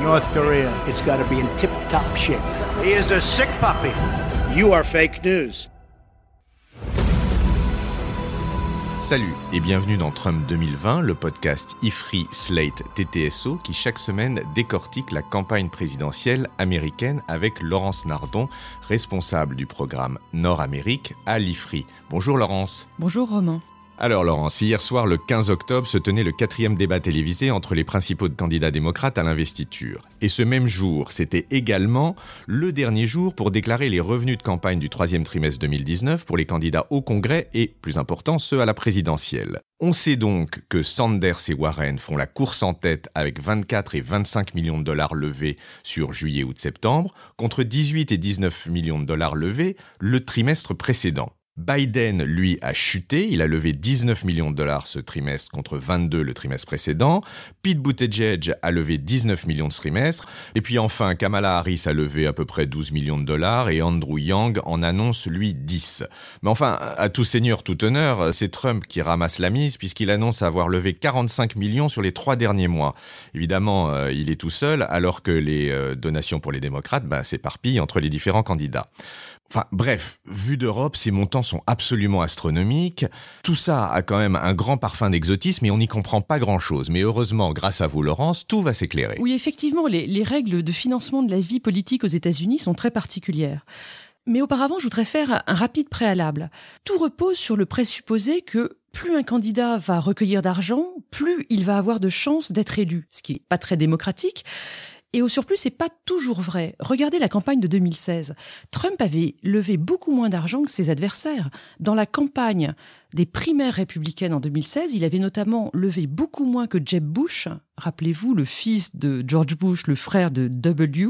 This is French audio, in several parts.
North Korea. It's got to be in tip top shape. He is a sick puppy. You are fake news. Salut et bienvenue dans Trump 2020, le podcast IFRI Slate TTSO qui chaque semaine décortique la campagne présidentielle américaine avec Laurence Nardon, responsable du programme Nord-Amérique à l'IFRI. Bonjour Laurence. Bonjour Romain. Alors Laurence, hier soir le 15 octobre se tenait le quatrième débat télévisé entre les principaux candidats démocrates à l'investiture. Et ce même jour, c'était également le dernier jour pour déclarer les revenus de campagne du troisième trimestre 2019 pour les candidats au Congrès et, plus important, ceux à la présidentielle. On sait donc que Sanders et Warren font la course en tête avec 24 et 25 millions de dollars levés sur juillet, août, septembre, contre 18 et 19 millions de dollars levés le trimestre précédent. Biden, lui, a chuté. Il a levé 19 millions de dollars ce trimestre contre 22 le trimestre précédent. Pete Buttigieg a levé 19 millions ce trimestre. Et puis enfin, Kamala Harris a levé à peu près 12 millions de dollars et Andrew Yang en annonce, lui, 10. Mais enfin, à tout seigneur, tout honneur, c'est Trump qui ramasse la mise puisqu'il annonce avoir levé 45 millions sur les trois derniers mois. Évidemment, euh, il est tout seul alors que les euh, donations pour les démocrates bah, s'éparpillent entre les différents candidats. Enfin bref, vu d'Europe, ces montants sont absolument astronomiques. Tout ça a quand même un grand parfum d'exotisme et on n'y comprend pas grand-chose. Mais heureusement, grâce à vous, Laurence, tout va s'éclairer. Oui, effectivement, les, les règles de financement de la vie politique aux États-Unis sont très particulières. Mais auparavant, je voudrais faire un rapide préalable. Tout repose sur le présupposé que plus un candidat va recueillir d'argent, plus il va avoir de chances d'être élu, ce qui n'est pas très démocratique. Et au surplus, c'est pas toujours vrai. Regardez la campagne de 2016. Trump avait levé beaucoup moins d'argent que ses adversaires. Dans la campagne des primaires républicaines en 2016, il avait notamment levé beaucoup moins que Jeb Bush, rappelez-vous, le fils de George Bush, le frère de W,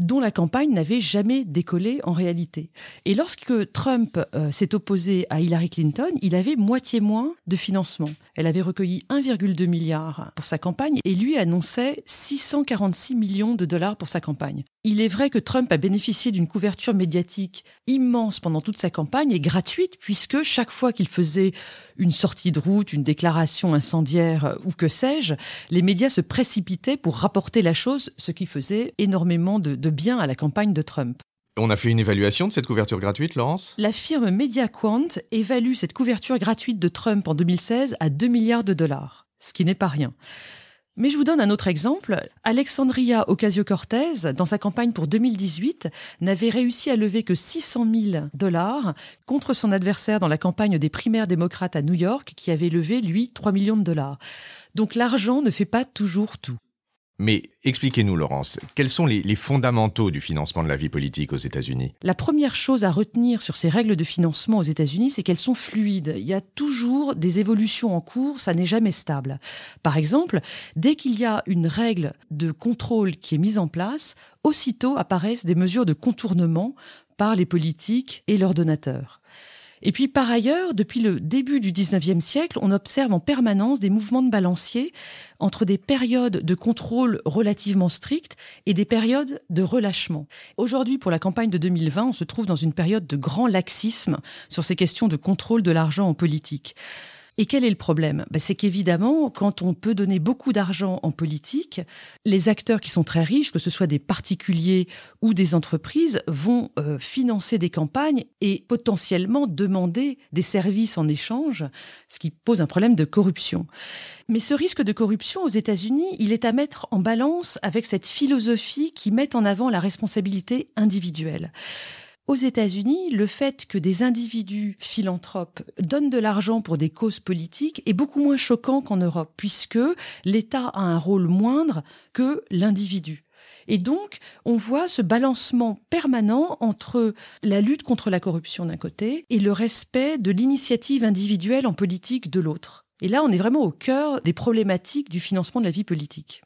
dont la campagne n'avait jamais décollé en réalité. Et lorsque Trump euh, s'est opposé à Hillary Clinton, il avait moitié moins de financement. Elle avait recueilli 1,2 milliard pour sa campagne et lui annonçait 646 millions de dollars pour sa campagne. Il est vrai que Trump a bénéficié d'une couverture médiatique immense pendant toute sa campagne et gratuite puisque chaque fois qu'il faisait une sortie de route, une déclaration incendiaire ou que sais-je, les médias se précipitaient pour rapporter la chose, ce qui faisait énormément de, de bien à la campagne de Trump. On a fait une évaluation de cette couverture gratuite, Laurence? La firme MediaQuant évalue cette couverture gratuite de Trump en 2016 à 2 milliards de dollars, ce qui n'est pas rien. Mais je vous donne un autre exemple. Alexandria Ocasio-Cortez, dans sa campagne pour 2018, n'avait réussi à lever que 600 000 dollars contre son adversaire dans la campagne des primaires démocrates à New York, qui avait levé, lui, 3 millions de dollars. Donc l'argent ne fait pas toujours tout. Mais expliquez-nous, Laurence, quels sont les, fondamentaux du financement de la vie politique aux États-Unis? La première chose à retenir sur ces règles de financement aux États-Unis, c'est qu'elles sont fluides. Il y a toujours des évolutions en cours, ça n'est jamais stable. Par exemple, dès qu'il y a une règle de contrôle qui est mise en place, aussitôt apparaissent des mesures de contournement par les politiques et leurs donateurs. Et puis par ailleurs, depuis le début du 19e siècle, on observe en permanence des mouvements de balancier entre des périodes de contrôle relativement strictes et des périodes de relâchement. Aujourd'hui, pour la campagne de 2020, on se trouve dans une période de grand laxisme sur ces questions de contrôle de l'argent en politique. Et quel est le problème? Ben, C'est qu'évidemment, quand on peut donner beaucoup d'argent en politique, les acteurs qui sont très riches, que ce soit des particuliers ou des entreprises, vont euh, financer des campagnes et potentiellement demander des services en échange, ce qui pose un problème de corruption. Mais ce risque de corruption aux États-Unis, il est à mettre en balance avec cette philosophie qui met en avant la responsabilité individuelle. Aux États-Unis, le fait que des individus philanthropes donnent de l'argent pour des causes politiques est beaucoup moins choquant qu'en Europe, puisque l'État a un rôle moindre que l'individu. Et donc, on voit ce balancement permanent entre la lutte contre la corruption d'un côté et le respect de l'initiative individuelle en politique de l'autre. Et là, on est vraiment au cœur des problématiques du financement de la vie politique.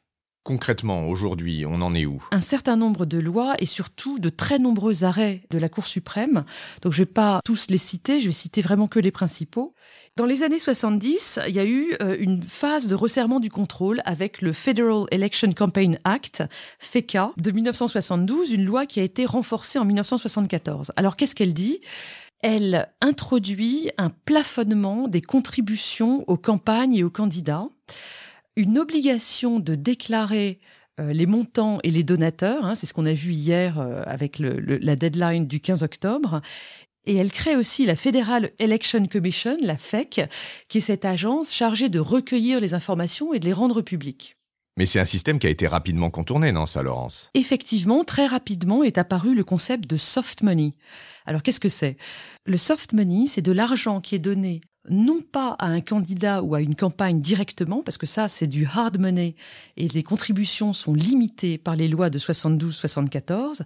Concrètement, aujourd'hui, on en est où? Un certain nombre de lois et surtout de très nombreux arrêts de la Cour suprême. Donc je vais pas tous les citer, je vais citer vraiment que les principaux. Dans les années 70, il y a eu euh, une phase de resserrement du contrôle avec le Federal Election Campaign Act, FECA, de 1972, une loi qui a été renforcée en 1974. Alors qu'est-ce qu'elle dit? Elle introduit un plafonnement des contributions aux campagnes et aux candidats une obligation de déclarer euh, les montants et les donateurs, hein, c'est ce qu'on a vu hier euh, avec le, la deadline du 15 octobre, et elle crée aussi la Federal Election Commission, la FEC, qui est cette agence chargée de recueillir les informations et de les rendre publiques. Mais c'est un système qui a été rapidement contourné, non, ça, Laurence? Effectivement, très rapidement est apparu le concept de soft money. Alors, qu'est-ce que c'est? Le soft money, c'est de l'argent qui est donné non pas à un candidat ou à une campagne directement, parce que ça, c'est du hard money et les contributions sont limitées par les lois de 72-74.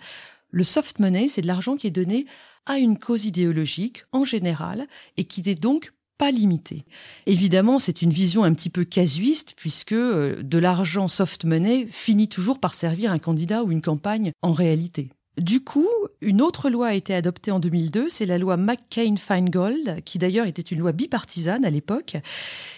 Le soft money, c'est de l'argent qui est donné à une cause idéologique en général et qui n'est donc pas limité. Évidemment, c'est une vision un petit peu casuiste puisque euh, de l'argent soft money finit toujours par servir un candidat ou une campagne en réalité. Du coup, une autre loi a été adoptée en 2002, c'est la loi McCain-Feingold, qui d'ailleurs était une loi bipartisane à l'époque,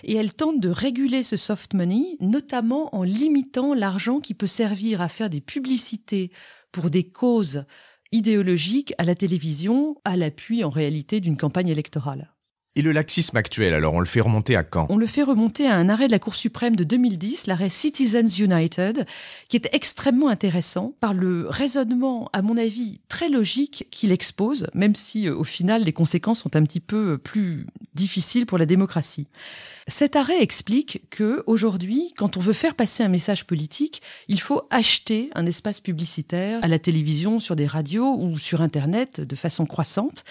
et elle tente de réguler ce soft money, notamment en limitant l'argent qui peut servir à faire des publicités pour des causes idéologiques à la télévision, à l'appui en réalité d'une campagne électorale. Et le laxisme actuel, alors on le fait remonter à quand? On le fait remonter à un arrêt de la Cour suprême de 2010, l'arrêt Citizens United, qui est extrêmement intéressant par le raisonnement, à mon avis, très logique qu'il expose, même si euh, au final les conséquences sont un petit peu euh, plus difficiles pour la démocratie. Cet arrêt explique que aujourd'hui, quand on veut faire passer un message politique, il faut acheter un espace publicitaire à la télévision, sur des radios ou sur Internet de façon croissante,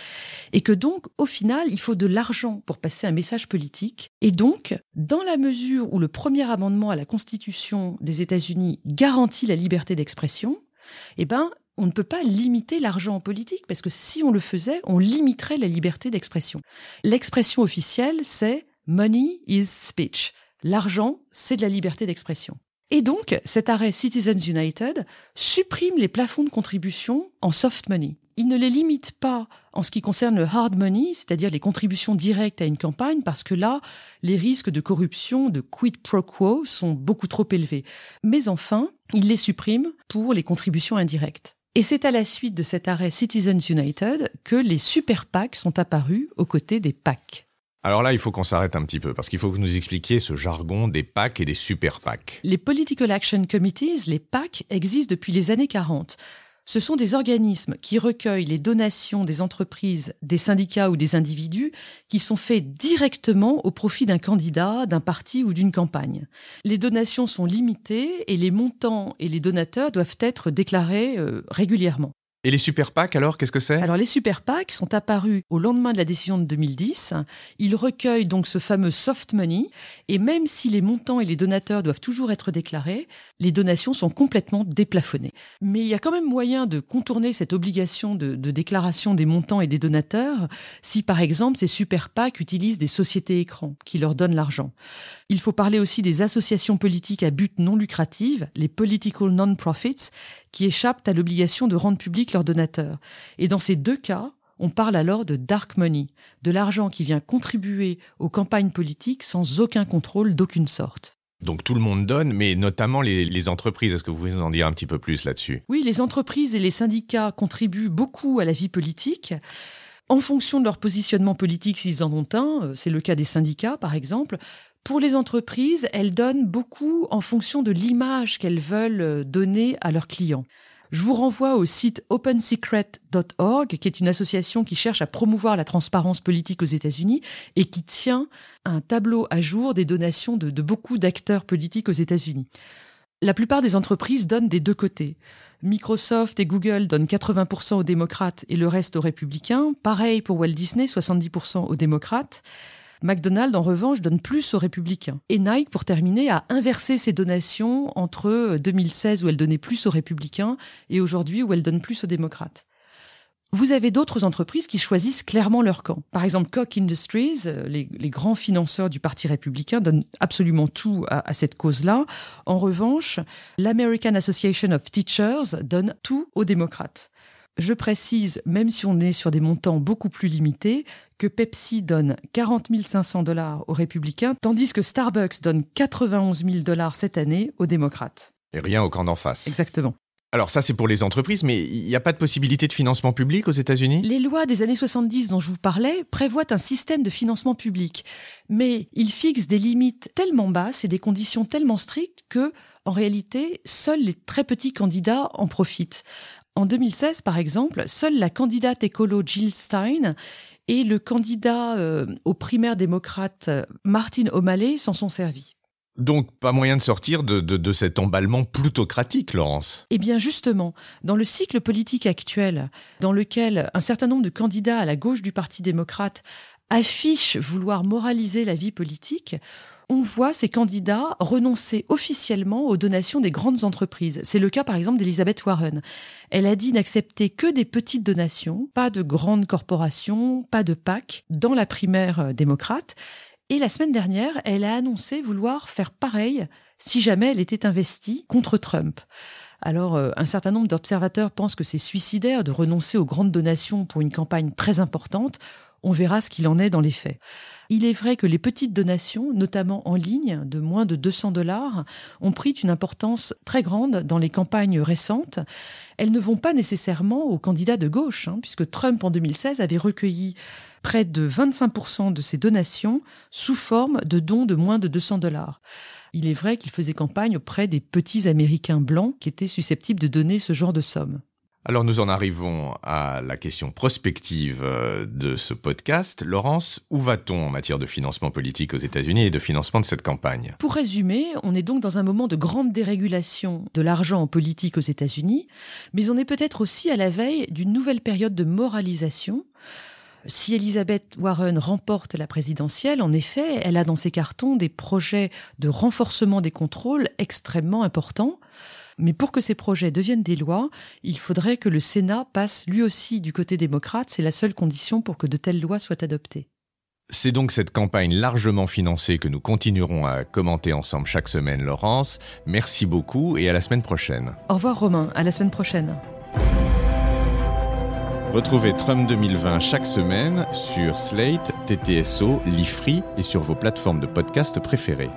et que donc, au final, il faut de l'argent pour passer un message politique. Et donc, dans la mesure où le premier amendement à la Constitution des États-Unis garantit la liberté d'expression, eh ben, on ne peut pas limiter l'argent en politique, parce que si on le faisait, on limiterait la liberté d'expression. L'expression officielle, c'est Money is speech. L'argent, c'est de la liberté d'expression. Et donc, cet arrêt Citizens United supprime les plafonds de contribution en soft money. Il ne les limite pas en ce qui concerne le hard money, c'est-à-dire les contributions directes à une campagne, parce que là, les risques de corruption, de quid pro quo sont beaucoup trop élevés. Mais enfin, il les supprime pour les contributions indirectes. Et c'est à la suite de cet arrêt Citizens United que les super PAC sont apparus aux côtés des PAC. Alors là, il faut qu'on s'arrête un petit peu, parce qu'il faut que vous nous expliquiez ce jargon des PAC et des super PAC. Les Political Action Committees, les PAC, existent depuis les années 40. Ce sont des organismes qui recueillent les donations des entreprises, des syndicats ou des individus qui sont faits directement au profit d'un candidat, d'un parti ou d'une campagne. Les donations sont limitées et les montants et les donateurs doivent être déclarés euh, régulièrement. Et les super PAC alors, qu'est-ce que c'est? Alors les super PAC sont apparus au lendemain de la décision de 2010. Ils recueillent donc ce fameux soft money et même si les montants et les donateurs doivent toujours être déclarés, les donations sont complètement déplafonnées. Mais il y a quand même moyen de contourner cette obligation de, déclaration des montants et des donateurs si par exemple ces super PAC utilisent des sociétés écrans qui leur donnent l'argent. Il faut parler aussi des associations politiques à but non lucratif, les political non-profits, qui échappent à l'obligation de rendre public leurs donateurs. Et dans ces deux cas, on parle alors de dark money, de l'argent qui vient contribuer aux campagnes politiques sans aucun contrôle d'aucune sorte. Donc tout le monde donne, mais notamment les, les entreprises. Est-ce que vous pouvez nous en dire un petit peu plus là-dessus? Oui, les entreprises et les syndicats contribuent beaucoup à la vie politique. En fonction de leur positionnement politique, s'ils en ont un, euh, c'est le cas des syndicats par exemple, pour les entreprises, elles donnent beaucoup en fonction de l'image qu'elles veulent euh, donner à leurs clients. Je vous renvoie au site opensecret.org, qui est une association qui cherche à promouvoir la transparence politique aux États-Unis et qui tient un tableau à jour des donations de, de beaucoup d'acteurs politiques aux États-Unis. La plupart des entreprises donnent des deux côtés. Microsoft et Google donnent 80% aux démocrates et le reste aux républicains. Pareil pour Walt Disney, 70% aux démocrates. McDonald's, en revanche, donne plus aux républicains. Et Nike, pour terminer, a inversé ses donations entre 2016 où elle donnait plus aux républicains et aujourd'hui où elle donne plus aux démocrates. vous avez d'autres entreprises qui choisissent clairement leur camp. Par exemple, Koch Industries, euh, les, grands financeurs du Parti républicain donnent absolument tout à cette cause-là. En revanche, l'American Association of Teachers donne tout aux démocrates. Je précise, même si on est sur des montants beaucoup plus limités, que Pepsi donne 40 500 dollars aux républicains, tandis que Starbucks donne 91 000 dollars cette année aux démocrates. Et rien au camp d'en face. Exactement. Alors ça, c'est pour les entreprises, mais il n'y a pas de possibilité de financement public aux États-Unis? Les lois des années 70 dont je vous parlais prévoient un système de financement public, mais ils fixent des limites tellement basses et des conditions tellement strictes que, en réalité, seuls les très petits candidats en profitent. En 2016, par exemple, seule la candidate écolo Jill Stein et le candidat euh, aux primaires démocrates Martin O'Malley s'en sont servis. Donc pas moyen de sortir de, de, cet emballement plutocratique, Laurence Eh bien justement, dans le cycle politique actuel, dans lequel un certain nombre de candidats à la gauche du Parti démocrate affichent vouloir moraliser la vie politique, on voit ces candidats renoncer officiellement aux donations des grandes entreprises. C'est le cas par exemple d'Elizabeth Warren. Elle a dit n'accepter que des petites donations, pas de grandes corporations, pas de PAC, dans la primaire euh, démocrate. Et la semaine dernière, elle a annoncé vouloir faire pareil si jamais elle était investie contre Trump. Alors, euh, un certain nombre d'observateurs pensent que c'est suicidaire de renoncer aux grandes donations pour une campagne très importante. On verra ce qu'il en est dans les faits. Il est vrai que les petites donations, notamment en ligne, de moins de 200 dollars, ont pris une importance très grande dans les campagnes récentes. Elles ne vont pas nécessairement aux candidats de gauche, hein, puisque Trump en 2016 avait recueilli près de 25% de ses donations sous forme de dons de moins de 200 dollars. Il est vrai qu'il faisait campagne auprès des petits Américains blancs qui étaient susceptibles de donner ce genre de somme. Alors nous en arrivons à la question prospective euh, de ce podcast. Laurence, où va-t-on en matière de financement politique aux États-Unis et de financement de cette campagne? Pour résumer, on est donc dans un moment de grande dérégulation de l'argent en politique aux États-Unis, mais on est peut-être aussi à la veille d'une nouvelle période de moralisation si Elisabeth Warren remporte la présidentielle, en effet, elle a dans ses cartons des projets de renforcement des contrôles extrêmement importants. Mais pour que ces projets deviennent des lois, il faudrait que le Sénat passe lui aussi du côté démocrate. C'est la seule condition pour que de telles lois soient adoptées. C'est donc cette campagne largement financée que nous continuerons à commenter ensemble chaque semaine, Laurence. Merci beaucoup et à la semaine prochaine. Au revoir Romain, à la semaine prochaine. Retrouvez Trump 2020 chaque semaine sur Slate, TTSO, Lifree et sur vos plateformes de podcast préférées.